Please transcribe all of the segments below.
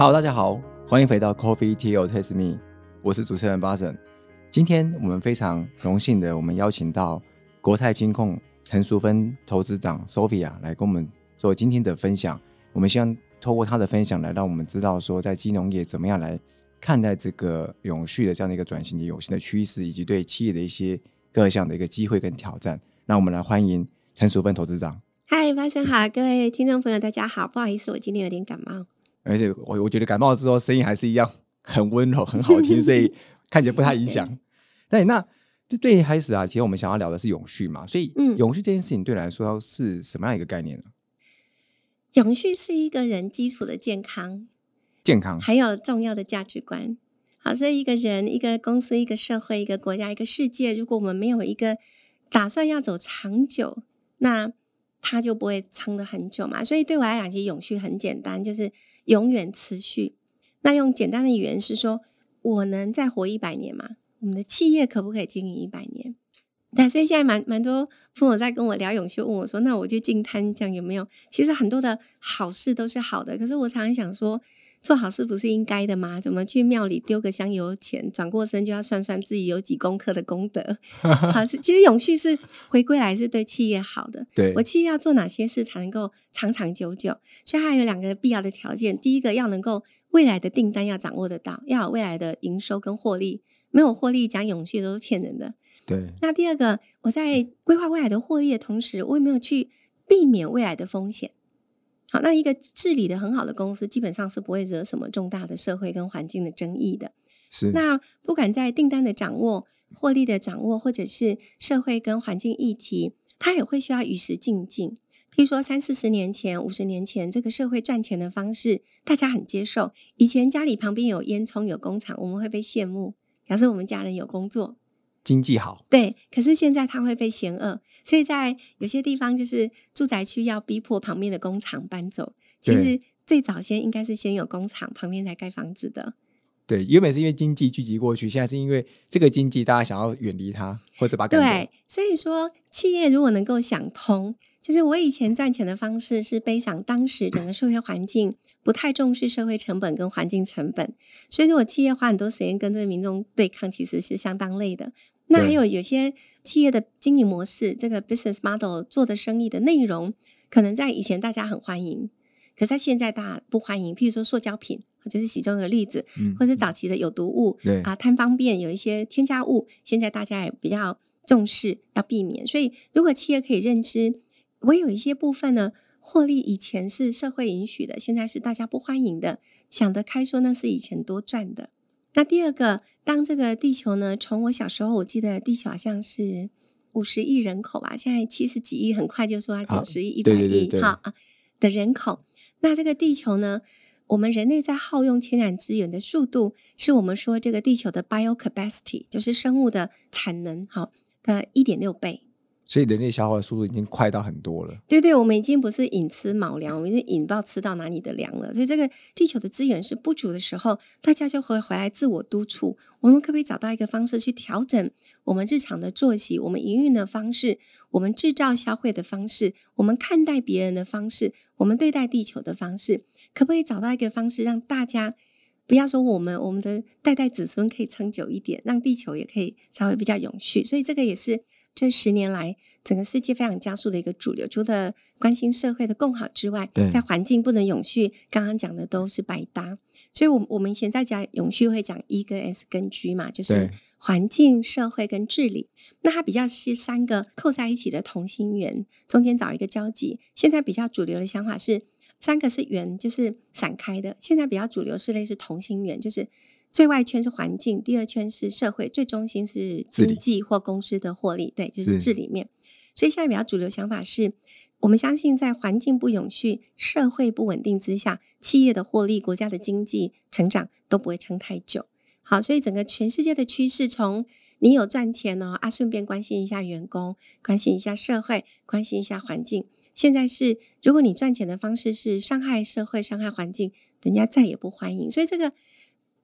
Hello，大家好，欢迎回到 Coffee Tea or Taste Me，我是主持人 b a s o n。今天我们非常荣幸的，我们邀请到国泰金控陈淑芬投资长 Sophia 来跟我们做今天的分享。我们希望透过她的分享，来让我们知道说，在金融业怎么样来看待这个永续的这样的一个转型的有新的趋势，以及对企业的一些各项的一个机会跟挑战。那我们来欢迎陈淑芬投资长。嗨，巴神好，各位听众朋友，大家好，不好意思，我今天有点感冒。而且我我觉得感冒之后声音还是一样很温柔很好听，所以看起来不太影响。但，那这对一开始啊，其实我们想要聊的是永续嘛，所以永续这件事情对你来说是什么样一个概念呢？永续是一个人基础的健康，健康还有重要的价值观。好，所以一个人、一个公司、一个社会、一个国家、一个世界，如果我们没有一个打算要走长久，那它就不会撑得很久嘛。所以对我来讲，其实永续很简单，就是。永远持续。那用简单的语言是说，我能再活一百年吗？我们的企业可不可以经营一百年？但所以现在蛮蛮多朋友在跟我聊永续，问我说：“那我就进摊讲有没有？”其实很多的好事都是好的，可是我常常想说。做好事不是应该的吗？怎么去庙里丢个香油钱，转过身就要算算自己有几公克的功德？好，是其实永续是回归来是对企业好的。对我企业要做哪些事才能够长长久久？所以它有两个必要的条件：第一个要能够未来的订单要掌握得到，要有未来的营收跟获利。没有获利讲永续都是骗人的。对。那第二个，我在规划未来的获利的同时，我有没有去避免未来的风险？好，那一个治理的很好的公司，基本上是不会惹什么重大的社会跟环境的争议的。是。那不管在订单的掌握、获利的掌握，或者是社会跟环境议题，它也会需要与时俱进。譬如说，三四十年前、五十年前，这个社会赚钱的方式，大家很接受。以前家里旁边有烟囱、有工厂，我们会被羡慕，表示我们家人有工作。经济好，对，可是现在它会被嫌恶，所以在有些地方就是住宅区要逼迫旁边的工厂搬走。其实最早先应该是先有工厂，旁边才盖房子的。对，原本是因为经济聚集过去，现在是因为这个经济大家想要远离它，或者把。对，所以说企业如果能够想通，就是我以前赚钱的方式是背上当时整个社会环境不太重视社会成本跟环境成本，所以如果企业花很多时间跟这个民众对抗，其实是相当累的。那还有有些企业的经营模式，这个 business model 做的生意的内容，可能在以前大家很欢迎，可在现在大家不欢迎。譬如说塑胶品，就是其中一个例子，或者早期的有毒物，啊，贪方便有一些添加物，现在大家也比较重视，要避免。所以，如果企业可以认知，我有一些部分呢，获利以前是社会允许的，现在是大家不欢迎的，想得开说那是以前多赚的。那第二个，当这个地球呢，从我小时候我记得地球好像是五十亿人口吧，现在七十几亿，很快就说它九十亿、一百亿哈啊的人口。那这个地球呢，我们人类在耗用天然资源的速度，是我们说这个地球的 bio capacity，就是生物的产能好的一点六倍。所以人类消化的速度已经快到很多了。对对，我们已经不是寅吃卯粮，我们是寅不知道吃到哪里的粮了。所以这个地球的资源是不足的时候，大家就会回来自我督促。我们可不可以找到一个方式去调整我们日常的作息、我们营运的方式、我们制造消费的方式、我们看待别人的方式、我们对待地球的方式？可不可以找到一个方式，让大家不要说我们我们的代代子孙可以撑久一点，让地球也可以稍微比较永续？所以这个也是。这十年来，整个世界非常加速的一个主流，除了关心社会的共好之外，在环境不能永续，刚刚讲的都是白搭。所以，我我们以前在讲永续会讲 E 跟 S 跟 G 嘛，就是环境、社会跟治理。那它比较是三个扣在一起的同心圆，中间找一个交集。现在比较主流的想法是三个是圆，就是散开的。现在比较主流是类似同心圆，就是。最外圈是环境，第二圈是社会，最中心是经济或公司的获利。对，就是治理面。所以现在比较主流想法是，我们相信在环境不永续、社会不稳定之下，企业的获利、国家的经济成长都不会撑太久。好，所以整个全世界的趋势，从你有赚钱哦啊，顺便关心一下员工，关心一下社会，关心一下环境。现在是，如果你赚钱的方式是伤害社会、伤害环境，人家再也不欢迎。所以这个。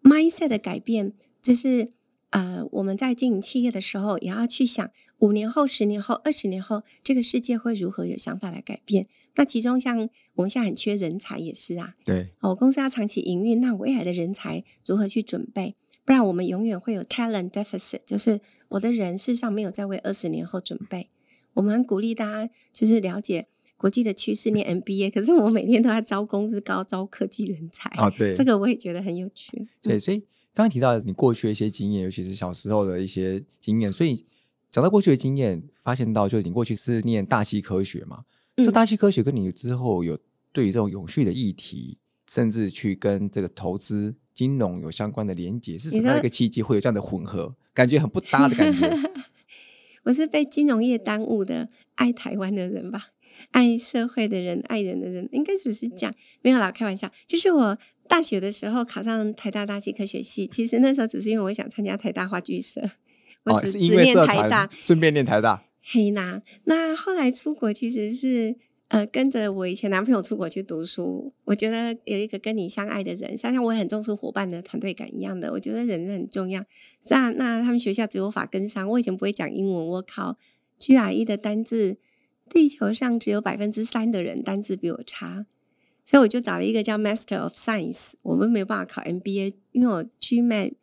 Mindset 的改变，就是呃，我们在经营企业的时候，也要去想五年后、十年后、二十年后，这个世界会如何有想法来改变。那其中像我们现在很缺人才，也是啊。对，我公司要长期营运，那未来的人才如何去准备？不然我们永远会有 talent deficit，就是我的人事实上没有在为二十年后准备。我们鼓励大家就是了解国际的趋势，念 MBA，可是我每天都在招工资高、招科技人才啊。对，这个我也觉得很有趣。对，所以。刚刚提到你过去的一些经验，尤其是小时候的一些经验，所以讲到过去的经验，发现到就你过去是念大气科学嘛？这大气科学跟你之后有对于这种永续的议题，甚至去跟这个投资金融有相关的连接，是什么样一个契机会有这样的混合？感觉很不搭的感觉。我是被金融业耽误的爱台湾的人吧？爱社会的人，爱人的人，应该只是讲没有啦，开玩笑，就是我。大学的时候考上台大大气科学系，其实那时候只是因为我想参加台大话剧社，我只只念台大，顺便念台大。嘿呐，那后来出国其实是呃跟着我以前男朋友出国去读书，我觉得有一个跟你相爱的人，像像我很重视伙伴的团队感一样的，我觉得人很重要。那那他们学校只有法跟商，我以前不会讲英文，我考 GRE 的单字，地球上只有百分之三的人单字比我差。所以我就找了一个叫 Master of Science，我们没有办法考 MBA，因为我 GMAT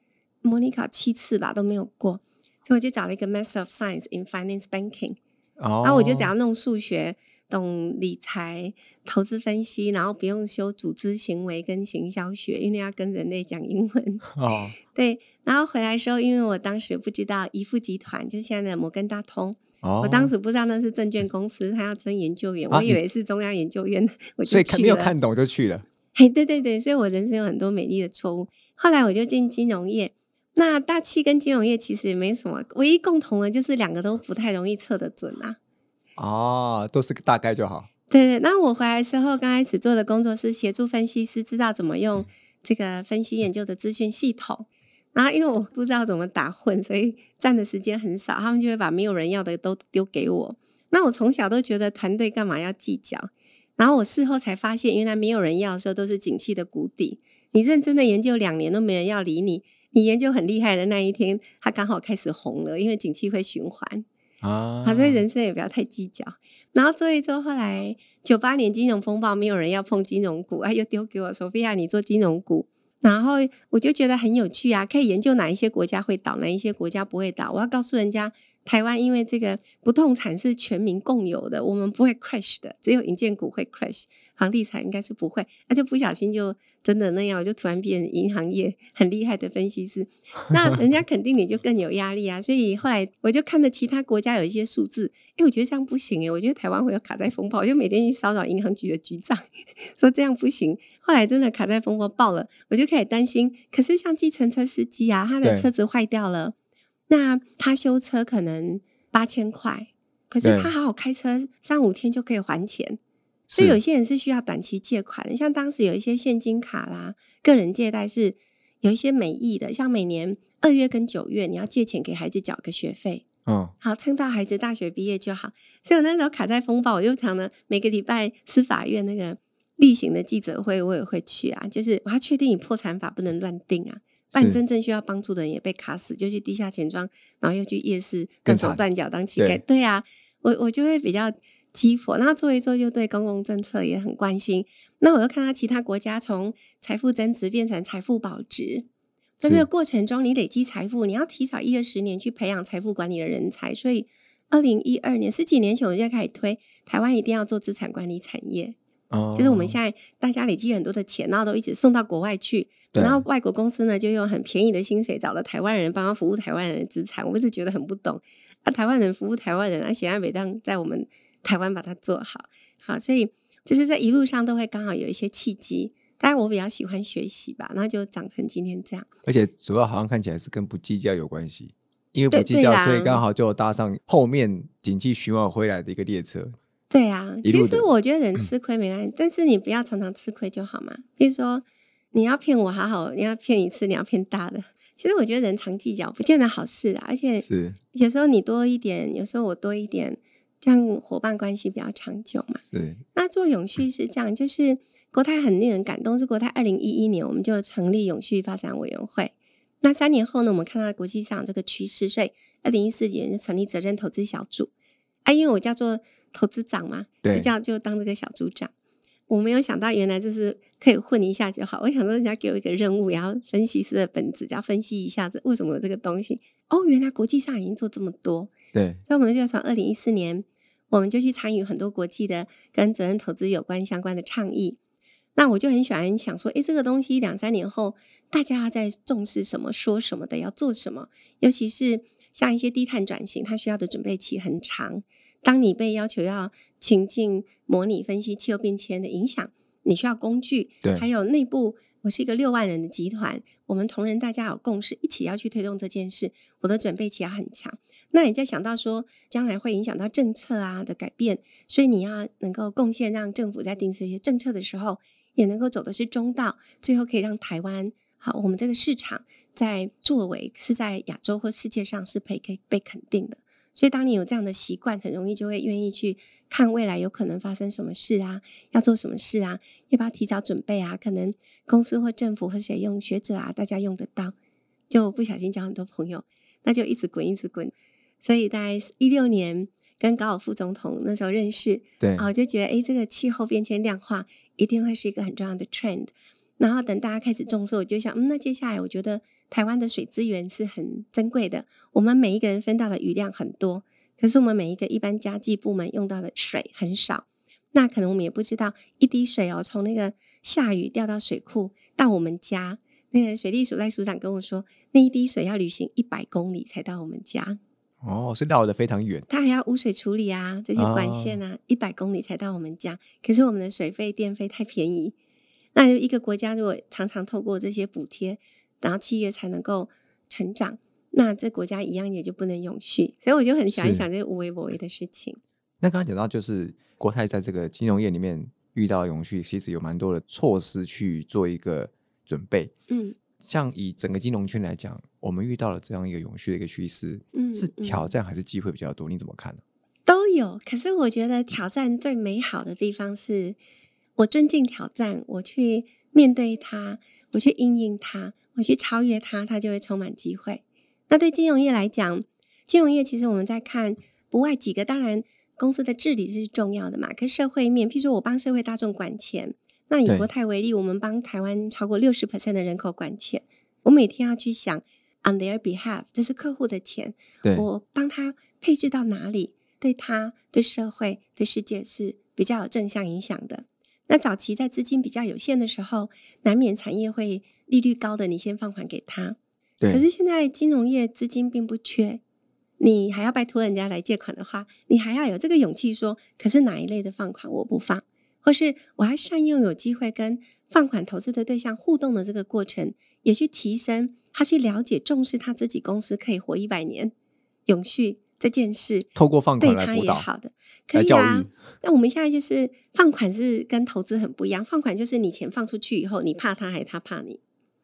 模拟考七次吧都没有过，所以我就找了一个 Master of Science in Finance Banking，然后我就只要弄数学、懂理财、投资分析，然后不用修组织行为跟行销学，因为要跟人类讲英文。哦，对，然后回来时候，因为我当时不知道怡富集团就是现在的摩根大通。我当时不知道那是证券公司，他要争研究员，我以为是中央研究院，我就去了。没有看懂就去了。嘿，对对对，所以我人生有很多美丽的错误。后来我就进金融业，那大气跟金融业其实也没什么，唯一共同的就是两个都不太容易测得准啊。哦，都是个大概就好。对对，那我回来之后，刚开始做的工作是协助分析师知道怎么用这个分析研究的资讯系统。然后因为我不知道怎么打混，所以占的时间很少，他们就会把没有人要的都丢给我。那我从小都觉得团队干嘛要计较？然后我事后才发现，原来没有人要的时候都是景气的谷底。你认真的研究两年都没人要理你，你研究很厉害的那一天，它刚好开始红了，因为景气会循环啊。所以人生也不要太计较。然后做一做，后来九八年金融风暴，没有人要碰金融股，啊，又丢给我索：“菲亚，你做金融股。”然后我就觉得很有趣啊，可以研究哪一些国家会倒，哪一些国家不会倒。我要告诉人家，台湾因为这个不动产是全民共有的，我们不会 crash 的，只有银建股会 crash。房地产应该是不会，那就不小心就真的那样，我就突然变银行业很厉害的分析师，那人家肯定你就更有压力啊。所以后来我就看着其他国家有一些数字，哎，我觉得这样不行哎，我觉得台湾会有卡在风暴，我就每天去骚扰银行局的局长，说这样不行。后来真的卡在风暴爆了，我就开始担心。可是像计程车司机啊，他的车子坏掉了，那他修车可能八千块，可是他好好开车三五天就可以还钱。所以有些人是需要短期借款的，像当时有一些现金卡啦、个人借贷是有一些美意的，像每年二月跟九月你要借钱给孩子缴个学费，嗯，好撑到孩子大学毕业就好。所以我那时候卡在风暴，我又常呢每个礼拜司法院那个例行的记者会我也会去啊，就是我要确定你破产法不能乱定啊，办真正需要帮助的人也被卡死，就去地下钱庄，然后又去夜市断手断脚当乞丐，对啊，我我就会比较。激活，那做一做就对公共政策也很关心。那我又看到其他国家从财富增值变成财富保值，在这个过程中，你累积财富，你要提早一二十年去培养财富管理的人才。所以，二零一二年十几年前我就开始推台湾一定要做资产管理产业。哦，就是我们现在大家累积很多的钱，然后都一直送到国外去，然后外国公司呢就用很便宜的薪水找了台湾人帮他服务台湾人的资产。我一直觉得很不懂，啊，台湾人服务台湾人，啊，显然每当在我们。台湾把它做好，好，所以就是在一路上都会刚好有一些契机。当然，我比较喜欢学习吧，然后就长成今天这样。而且主要好像看起来是跟不计较有关系，因为不计较，所以刚好就搭上后面景气循环回来的一个列车。对啊，其实我觉得人吃亏没关系，但是你不要常常吃亏就好嘛。比如说你要骗我，好好，你要骗一次，你要骗大的。其实我觉得人常计较不见得好事啊，而且是有时候你多一点，有时候我多一点。这样伙伴关系比较长久嘛？是。那做永续是这样，就是国泰很令人感动，是国泰二零一一年我们就成立永续发展委员会。那三年后呢，我们看到国际上这个趋势，所以二零一四年就成立责任投资小组啊，因为我叫做投资长嘛，就叫就当这个小组长。我没有想到，原来就是可以混一下就好。我想说，人家给我一个任务，然后分析师的本子，要分析一下这为什么有这个东西。哦，原来国际上已经做这么多，对。所以我们就从二零一四年，我们就去参与很多国际的跟责任投资有关相关的倡议。那我就很喜欢想说，诶，这个东西两三年后，大家在重视什么、说什么的，要做什么？尤其是像一些低碳转型，它需要的准备期很长。当你被要求要情境模拟分析气候变迁的影响，你需要工具，对，还有内部，我是一个六万人的集团，我们同仁大家有共识，一起要去推动这件事，我的准备期要很强。那你在想到说将来会影响到政策啊的改变，所以你要能够贡献，让政府在定这些政策的时候，也能够走的是中道，最后可以让台湾好，我们这个市场在作为是在亚洲或世界上是可以可以被肯定的。所以，当你有这样的习惯，很容易就会愿意去看未来有可能发生什么事啊，要做什么事啊，要不要提早准备啊？可能公司或政府或谁用学者啊，大家用得到，就不小心交很多朋友，那就一直滚，一直滚。所以，在一六年跟高尔副总统那时候认识，对啊，我就觉得哎，这个气候变迁量化一定会是一个很重要的 trend。然后等大家开始重视，我就想，嗯，那接下来我觉得台湾的水资源是很珍贵的，我们每一个人分到的雨量很多，可是我们每一个一般家计部门用到的水很少，那可能我们也不知道一滴水哦，从那个下雨掉到水库到我们家，那个水利署赖署长跟我说，那一滴水要旅行一百公里才到我们家，哦，是绕的非常远，它还要污水处理啊，这些管线啊，一百公里才到我们家，可是我们的水费电费太便宜。那一个国家如果常常透过这些补贴，然后企业才能够成长，那这国家一样也就不能永续。所以我就很想一想这些无为不为的事情。那刚刚讲到，就是国泰在这个金融业里面遇到永续，其实有蛮多的措施去做一个准备。嗯，像以整个金融圈来讲，我们遇到了这样一个永续的一个趋势，嗯，是挑战还是机会比较多？你怎么看呢？都有，可是我觉得挑战最美好的地方是。我尊敬挑战，我去面对它，我去应应它，我去超越它，它就会充满机会。那对金融业来讲，金融业其实我们在看不外几个，当然公司的治理是重要的嘛。可社会面，譬如说我帮社会大众管钱，那以国泰为例，我们帮台湾超过六十 percent 的人口管钱，我每天要去想 on their behalf，这是客户的钱，我帮他配置到哪里，对他、对社会、对世界是比较有正向影响的。那早期在资金比较有限的时候，难免产业会利率高的，你先放款给他。对。可是现在金融业资金并不缺，你还要拜托人家来借款的话，你还要有这个勇气说，可是哪一类的放款我不放，或是我还善用有机会跟放款投资的对象互动的这个过程，也去提升他去了解重视他自己公司可以活一百年，永续。这件事透过放款来辅导，好的，可以啊。那我们现在就是放款是跟投资很不一样，放款就是你钱放出去以后，你怕他还是他怕你？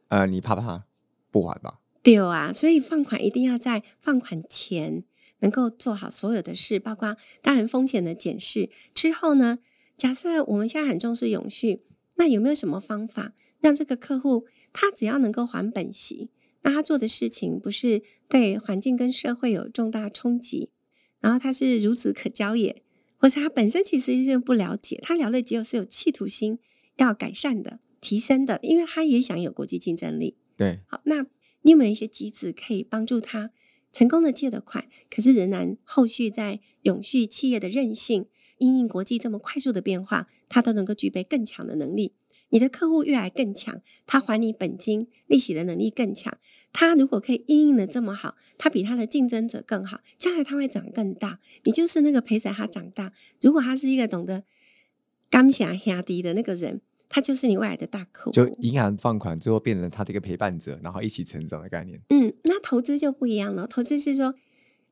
呃，你怕怕不还吧？对啊，所以放款一定要在放款前能够做好所有的事，包括当然风险的检视之后呢。假设我们现在很重视永续，那有没有什么方法让这个客户他只要能够还本息？那他做的事情不是对环境跟社会有重大冲击，然后他是孺子可教也，或是他本身其实是不了解，他聊的只有是有企图心要改善的、提升的，因为他也想有国际竞争力。对，好，那你有没有一些机制可以帮助他成功的借得款，可是仍然后续在永续企业的韧性、因应国际这么快速的变化，他都能够具备更强的能力？你的客户越来更强，他还你本金利息的能力更强。他如果可以应用的这么好，他比他的竞争者更好，将来他会长更大。你就是那个陪着他长大。如果他是一个懂得刚下下低的那个人，他就是你未来的大客户。就银行放款，最后变成他的一个陪伴者，然后一起成长的概念。嗯，那投资就不一样了。投资是说。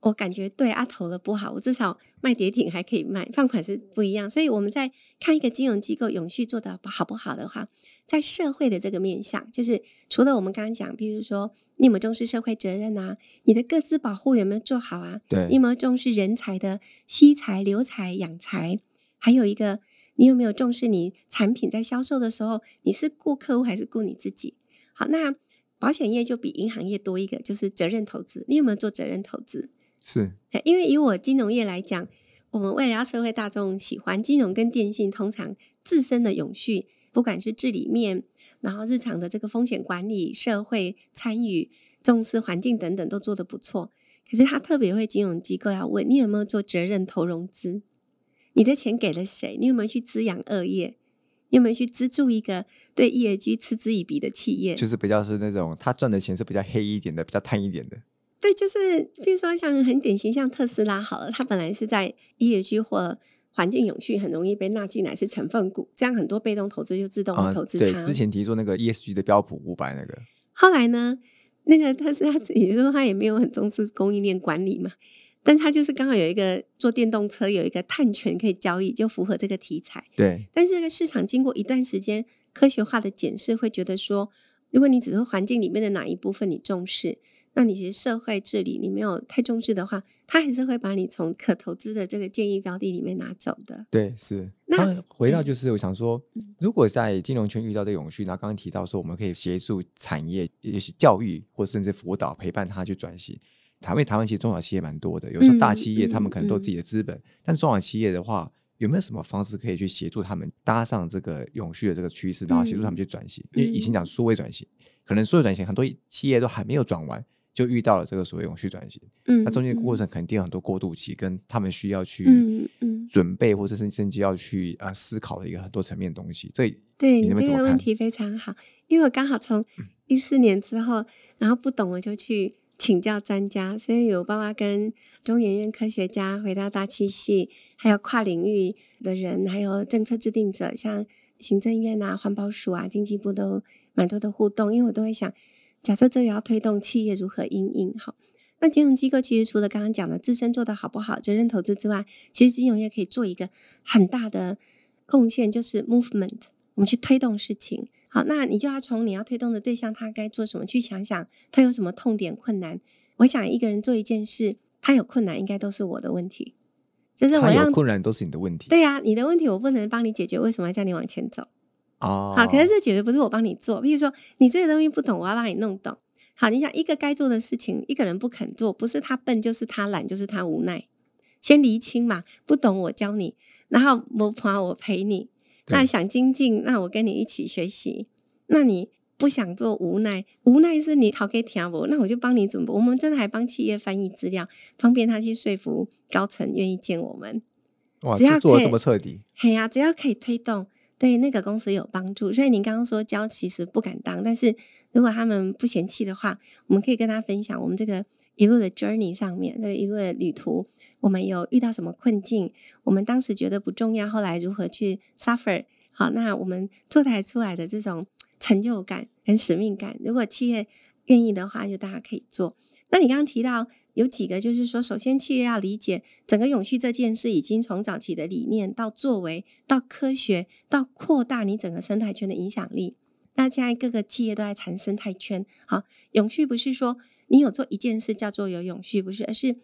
我感觉对阿投了不好，我至少卖跌停还可以卖，放款是不一样。所以我们在看一个金融机构永续做的好不好的话，在社会的这个面向，就是除了我们刚刚讲，比如说你有没有重视社会责任啊？你的各自保护有没有做好啊？对，你有没有重视人才的吸财、留才、养才？还有一个，你有没有重视你产品在销售的时候，你是顾客户还是顾你自己？好，那保险业就比银行业多一个，就是责任投资。你有没有做责任投资？是，因为以我金融业来讲，我们为了要社会大众喜欢金融跟电信，通常自身的永续，不管是治理面，然后日常的这个风险管理、社会参与、重视环境等等，都做得不错。可是他特别会金融机构要问你有没有做责任投融资？你的钱给了谁？你有没有去滋养恶业？你有没有去资助一个对 ESG 嗤之以鼻的企业？就是比较是那种他赚的钱是比较黑一点的，比较贪一点的。对，就是比如说像很典型，像特斯拉好了，它本来是在 ESG 或环境永续很容易被纳进来是成分股，这样很多被动投资就自动会投资它。对，之前提出那个 ESG 的标普五百那个，后来呢，那个特斯拉自己说他也没有很重视供应链管理嘛。但他就是刚好有一个做电动车有一个碳权可以交易，就符合这个题材。对。但是这个市场经过一段时间科学化的检视，会觉得说，如果你只是环境里面的哪一部分你重视，那你其实社会治理你没有太重视的话，他还是会把你从可投资的这个建议标的里面拿走的。对，是。那回到就是我想说，如果在金融圈遇到的永续，那刚刚提到说，我们可以协助产业，也许教育或甚至辅导陪伴他去转型。台湾台湾其实中小企业蛮多的，有时候大企业他们可能都有自己的资本，但是中小企业的话，有没有什么方式可以去协助他们搭上这个永续的这个趋势，然后协助他们去转型？因为以前讲数位转型，可能数位转型很多企业都还没有转完，就遇到了这个所谓永续转型。嗯，那中间过程肯定有很多过渡期，跟他们需要去准备，或者是甚至要去啊思考的一个很多层面东西。这对你这个问题非常好，因为我刚好从一四年之后，然后不懂我就去。请教专家，所以有爸爸跟中研院科学家回到大气系，还有跨领域的人，还有政策制定者，像行政院啊、环保署啊、经济部都蛮多的互动。因为我都会想，假设这个要推动企业如何应应好，那金融机构其实除了刚刚讲的自身做的好不好、责任投资之外，其实金融业可以做一个很大的贡献，就是 movement，我们去推动事情。好，那你就要从你要推动的对象他该做什么去想想，他有什么痛点困难。我想一个人做一件事，他有困难，应该都是我的问题。就是我有困难都是你的问题。对呀，你的问题我不能帮你解决，为什么要叫你往前走？哦，好，可是这解决不是我帮你做。比如说你这个东西不懂，我要帮你弄懂。好，你想一个该做的事情，一个人不肯做，不是他笨，就是他懒，就是他无奈。先厘清嘛，不懂我教你，然后摸爬我陪你。那想精进，那我跟你一起学习。那你不想做，无奈，无奈是你讨给听我？那我就帮你准备。我们真的还帮企业翻译资料，方便他去说服高层愿意见我们。哇，只要做的这么彻底，嘿呀，只要可以推动，对那个公司有帮助。所以您刚刚说教其实不敢当，但是如果他们不嫌弃的话，我们可以跟他分享我们这个一路的 journey 上面，这一路的旅途，我们有遇到什么困境，我们当时觉得不重要，后来如何去 suffer。好，那我们做台出来的这种成就感跟使命感，如果企业愿意的话，就大家可以做。那你刚刚提到有几个，就是说，首先企业要理解整个永续这件事，已经从早期的理念到作为，到科学，到扩大你整个生态圈的影响力。那现在各个企业都在谈生态圈。好，永续不是说你有做一件事叫做有永续，不是，而是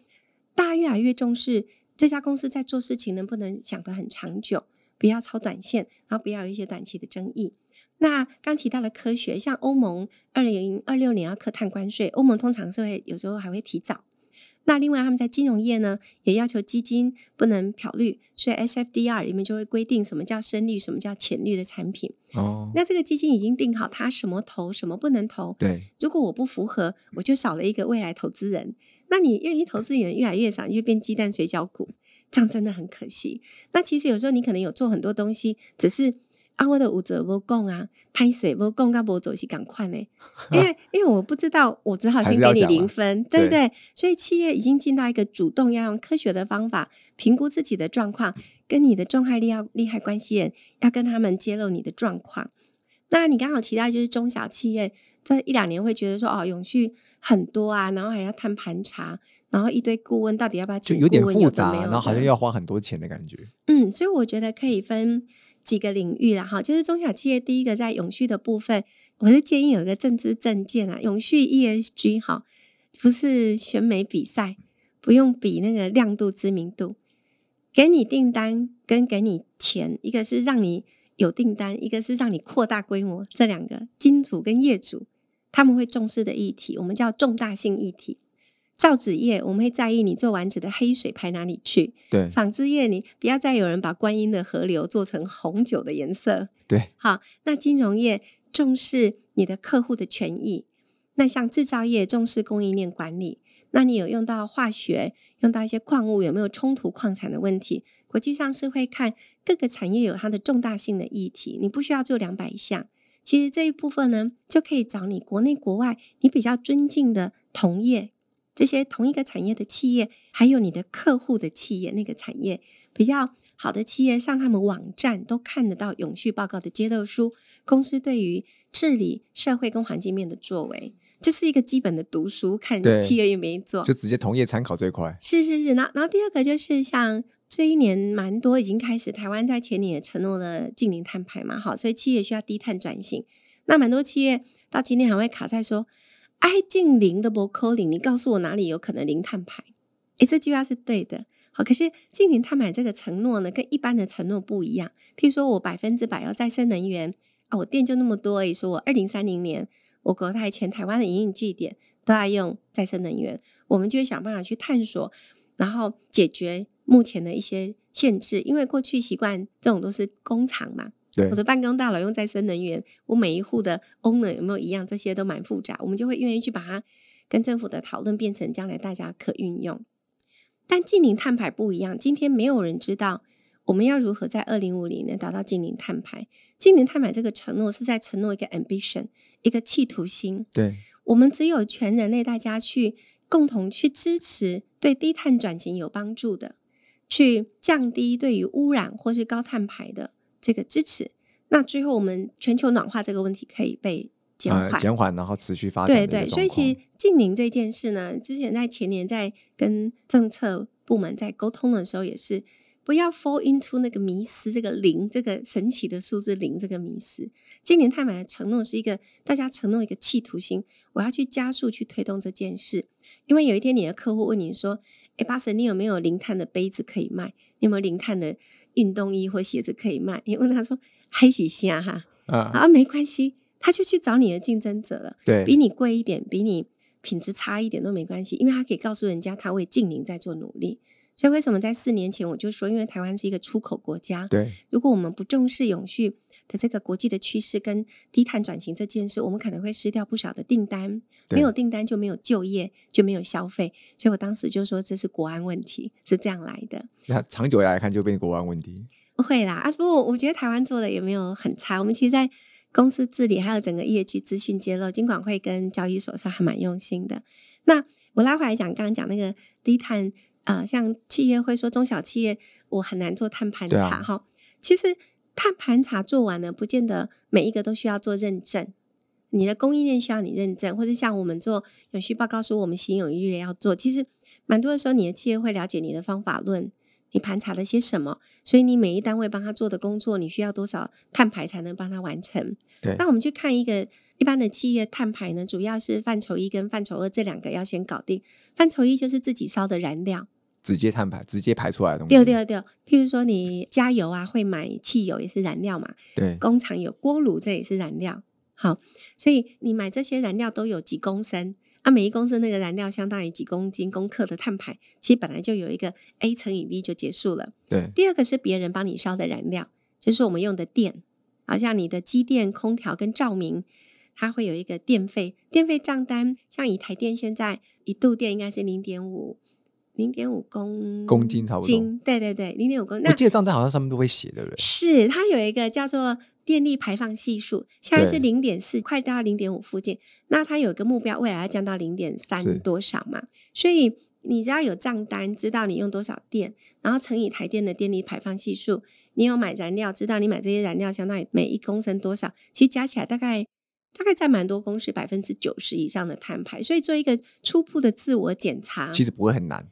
大家越来越重视这家公司在做事情能不能想得很长久。不要超短线，然后不要有一些短期的争议。那刚提到了科学，像欧盟二零二六年要课碳关税，欧盟通常是会有时候还会提早。那另外他们在金融业呢，也要求基金不能漂绿，所以 SFDR 里面就会规定什么叫深绿，什么叫浅绿的产品。哦，那这个基金已经定好，它什么投，什么不能投。对，如果我不符合，我就少了一个未来投资人。那你愿意投资的人越来越少，你就变鸡蛋水饺股。这样真的很可惜。那其实有时候你可能有做很多东西，只是啊，我的五折不供啊，拍谁不供啊，不走是赶快呢？因为 因为我不知道，我只好先给你零分，对不对？所以企业已经进到一个主动要用科学的方法评估自己的状况，跟你的重害利要利害关系人要跟他们揭露你的状况。那你刚好提到就是中小企业这一两年会觉得说哦，永续很多啊，然后还要摊盘查。然后一堆顾问到底要不要就有点复杂，然后好像要花很多钱的感觉。嗯，所以我觉得可以分几个领域啦，哈，就是中小企业第一个在永续的部分，我是建议有一个政治证件啊，永续 ESG 哈，不是选美比赛，不用比那个亮度知名度，给你订单跟给你钱，一个是让你有订单，一个是让你扩大规模，这两个金主跟业主。他们会重视的议题，我们叫重大性议题。造纸业，我们会在意你做完纸的黑水排哪里去。对纺织业，你不要再有人把观音的河流做成红酒的颜色。对，好，那金融业重视你的客户的权益。那像制造业重视供应链管理。那你有用到化学，用到一些矿物有没有冲突矿产的问题？国际上是会看各个产业有它的重大性的议题，你不需要做两百项。其实这一部分呢，就可以找你国内国外你比较尊敬的同业。这些同一个产业的企业，还有你的客户的企业，那个产业比较好的企业，上他们网站都看得到永续报告的揭露书，公司对于治理社会跟环境面的作为，这是一个基本的读书，看企业有没有做，就直接同业参考最快。是是是，然后然后第二个就是像这一年蛮多已经开始，台湾在前年也承诺了近零碳排嘛，好，所以企业需要低碳转型，那蛮多企业到今天还会卡在说。挨近零的不扣零，你告诉我哪里有可能零碳排？诶，这句话是对的。好，可是近零碳排这个承诺呢，跟一般的承诺不一样。譬如说我百分之百要再生能源啊，我电就那么多，而已，说我二零三零年我国台全台湾的营运据点都要用再生能源，我们就会想办法去探索，然后解决目前的一些限制。因为过去习惯这种都是工厂嘛。我的办公大楼用再生能源，我每一户的 owner 有没有一样？这些都蛮复杂，我们就会愿意去把它跟政府的讨论变成将来大家可运用。但近零碳排不一样，今天没有人知道我们要如何在二零五零年达到近零碳排。近零碳排这个承诺是在承诺一个 ambition，一个企图心。对，我们只有全人类大家去共同去支持，对低碳转型有帮助的，去降低对于污染或是高碳排的。这个支持，那最后我们全球暖化这个问题可以被减缓，减缓，然后持续发展。对对，所以其实近零这件事呢，之前在前年在跟政策部门在沟通的时候，也是不要 fall into 那个迷思，这个零这个神奇的数字零这个迷思。今年太满的承诺是一个大家承诺一个企图心，我要去加速去推动这件事，因为有一天你的客户问你说：“哎，巴神，你有没有零碳的杯子可以卖？你有没有零碳的？”运动衣或鞋子可以卖，你问他说还是虾哈？啊，没关系，他就去找你的竞争者了，对，比你贵一点，比你品质差一点都没关系，因为他可以告诉人家他为近邻在做努力。所以为什么在四年前我就说，因为台湾是一个出口国家，对，如果我们不重视永续。的这个国际的趋势跟低碳转型这件事，我们可能会失掉不少的订单。没有订单就没有就业，就没有消费。所以我当时就说这是国安问题，是这样来的。那长久来看就变国安问题？不会啦，啊，不我觉得台湾做的也没有很差。我们其实，在公司治理还有整个业绩资讯揭露，金管会跟交易所是还蛮用心的。那我拉回来讲，刚刚讲那个低碳啊，像企业会说中小企业我很难做碳盘查哈，其实。碳盘查做完了，不见得每一个都需要做认证。你的供应链需要你认证，或者像我们做永续报告书，我们心有余力要做。其实蛮多的时候，你的企业会了解你的方法论，你盘查了些什么，所以你每一单位帮他做的工作，你需要多少碳排才能帮他完成？对。那我们去看一个一般的企业碳排呢，主要是范畴一跟范畴二这两个要先搞定。范畴一就是自己烧的燃料。直接碳排，直接排出来的东西。对对对，譬如说你加油啊，会买汽油也是燃料嘛。对，工厂有锅炉，这也是燃料。好，所以你买这些燃料都有几公升啊？每一公升那个燃料相当于几公斤、公克的碳排，其实本来就有一个 A 乘以 B 就结束了。对。第二个是别人帮你烧的燃料，就是我们用的电，好像你的机电、空调跟照明，它会有一个电费，电费账单，像以台电现在一度电应该是零点五。零点五公公斤差不多，对对对，零点五公。我记得账单好像上面都会写，对不对？是它有一个叫做电力排放系数，现在是零点四，快到零点五附近。那它有一个目标，未来要降到零点三多少嘛？所以你只要有账单，知道你用多少电，然后乘以台电的电力排放系数，你有买燃料，知道你买这些燃料相当于每一公升多少，其实加起来大概大概占蛮多公司百分之九十以上的碳排。所以做一个初步的自我检查，其实不会很难。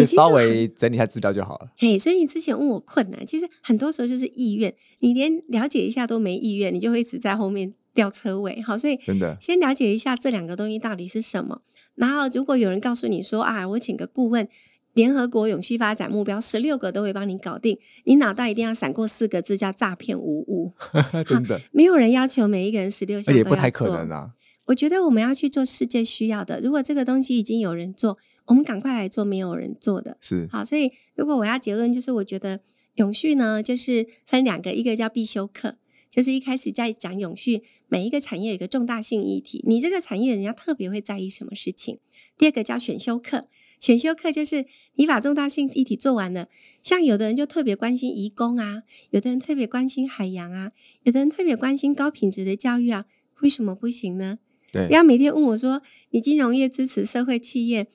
就稍微整理一下资料就好了。嘿，所以你之前问我困难，其实很多时候就是意愿，你连了解一下都没意愿，你就会一直在后面吊车尾。好，所以真的先了解一下这两个东西到底是什么。然后，如果有人告诉你说啊，我请个顾问，联合国永续发展目标十六个都会帮你搞定，你脑袋一定要闪过四个字叫诈骗无误。真的，没有人要求每一个人十六项，也不太可能啊。我觉得我们要去做世界需要的。如果这个东西已经有人做，我们赶快来做没有人做的。是好，所以如果我要结论，就是我觉得永续呢，就是分两个，一个叫必修课，就是一开始在讲永续，每一个产业有一个重大性议题，你这个产业人家特别会在意什么事情。第二个叫选修课，选修课就是你把重大性议题做完了，像有的人就特别关心移工啊，有的人特别关心海洋啊，有的人特别关心高品质的教育啊，为什么不行呢？对不要每天问我说，你金融业支持社会企业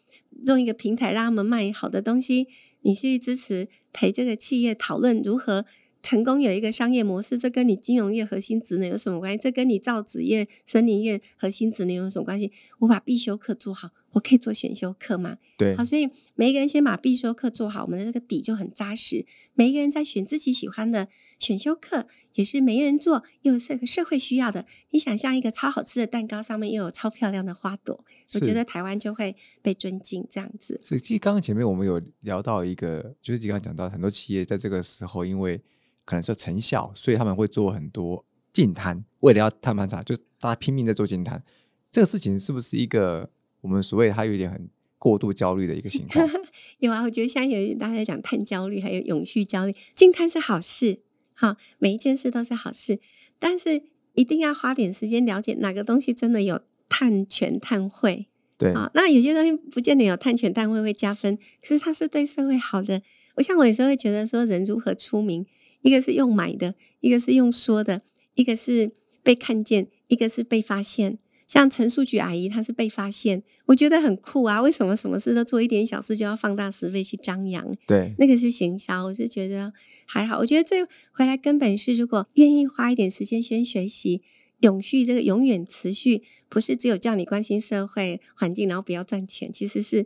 用一个平台让他们卖好的东西，你去支持陪这个企业讨论如何成功有一个商业模式，这跟你金融业核心职能有什么关系？这跟你造纸业、森林业核心职能有什么关系？我把必修课做好，我可以做选修课吗？对好，所以每一个人先把必修课做好，我们的这个底就很扎实。每一个人在选自己喜欢的选修课，也是没人做，又是个社会需要的。你想象一个超好吃的蛋糕，上面又有超漂亮的花朵，我是觉得台湾就会被尊敬。这样子，是，其实刚刚前面我们有聊到一个，就是你刚刚讲到很多企业在这个时候，因为可能是成效，所以他们会做很多净摊，为了要碳盘查，就大家拼命在做净摊。这个事情是不是一个我们所谓它有一点很过度焦虑的一个情况？有啊，我觉得现在有大家在讲碳焦虑，还有永续焦虑，净摊是好事，好，每一件事都是好事，但是一定要花点时间了解哪个东西真的有碳权碳汇。对，啊，那有些东西不见得有碳权碳会会加分，可是它是对社会好的。我像我有时候会觉得说，人如何出名，一个是用买的，一个是用说的，一个是被看见，一个是被发现。像陈淑菊阿姨，她是被发现，我觉得很酷啊！为什么什么事都做一点小事就要放大十倍去张扬？对，那个是行销，我是觉得还好。我觉得最回来根本是，如果愿意花一点时间先学习永续，这个永远持续，不是只有叫你关心社会环境，然后不要赚钱，其实是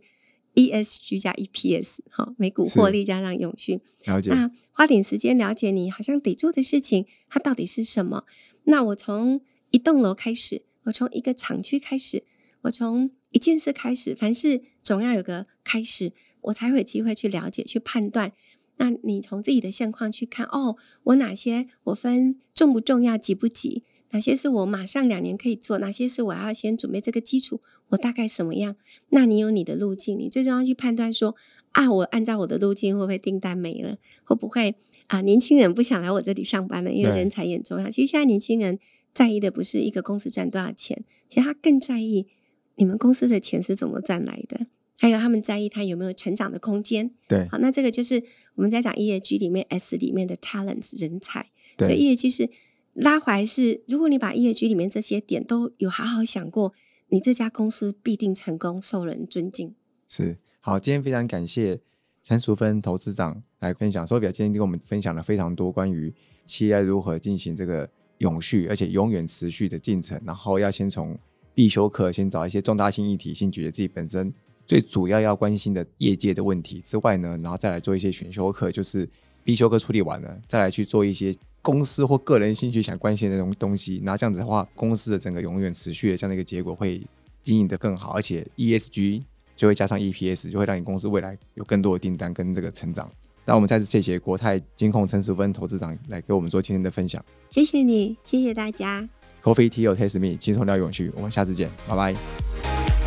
ESG 加 EPS，好，每股获利加上永续。了解，那花点时间了解你好像得做的事情，它到底是什么？那我从一栋楼开始，我从一个厂区开始，我从一件事开始，凡事总要有个开始，我才会有机会去了解、去判断。那你从自己的现况去看，哦，我哪些我分重不重要、急不急？哪些是我马上两年可以做？哪些是我要先准备这个基础？我大概什么样？那你有你的路径，你最重要去判断说啊，我按照我的路径会不会订单没了？会不会啊？年轻人不想来我这里上班了，因为人才也很重要。其实现在年轻人在意的不是一个公司赚多少钱，其实他更在意你们公司的钱是怎么赚来的，还有他们在意他有没有成长的空间。对，好，那这个就是我们在讲 EAG 里面 S 里面的 talents 人才，所以对，ESG 是拉怀是，如果你把 ESG 里面这些点都有好好想过，你这家公司必定成功，受人尊敬。是好。今天非常感谢陈淑芬投资长来分享，Sophia 今天跟我们分享了非常多关于企业如何进行这个永续而且永远持续的进程，然后要先从必修课先找一些重大性议题，先解决自己本身最主要要关心的业界的问题之外呢，然后再来做一些选修课，就是必修课处理完了，再来去做一些公司或个人兴趣想关心的东东西。那这样子的话，公司的整个永远持续的这样的一个结果会经营的更好，而且 ESG 就会加上 EPS，就会让你公司未来有更多的订单跟这个成长。那我们再次谢谢国泰金控陈淑芬投资长来给我们做今天的分享。谢谢你，谢谢大家。Coffee Tea or Taste Me，轻松聊永续，我们下次见，拜拜。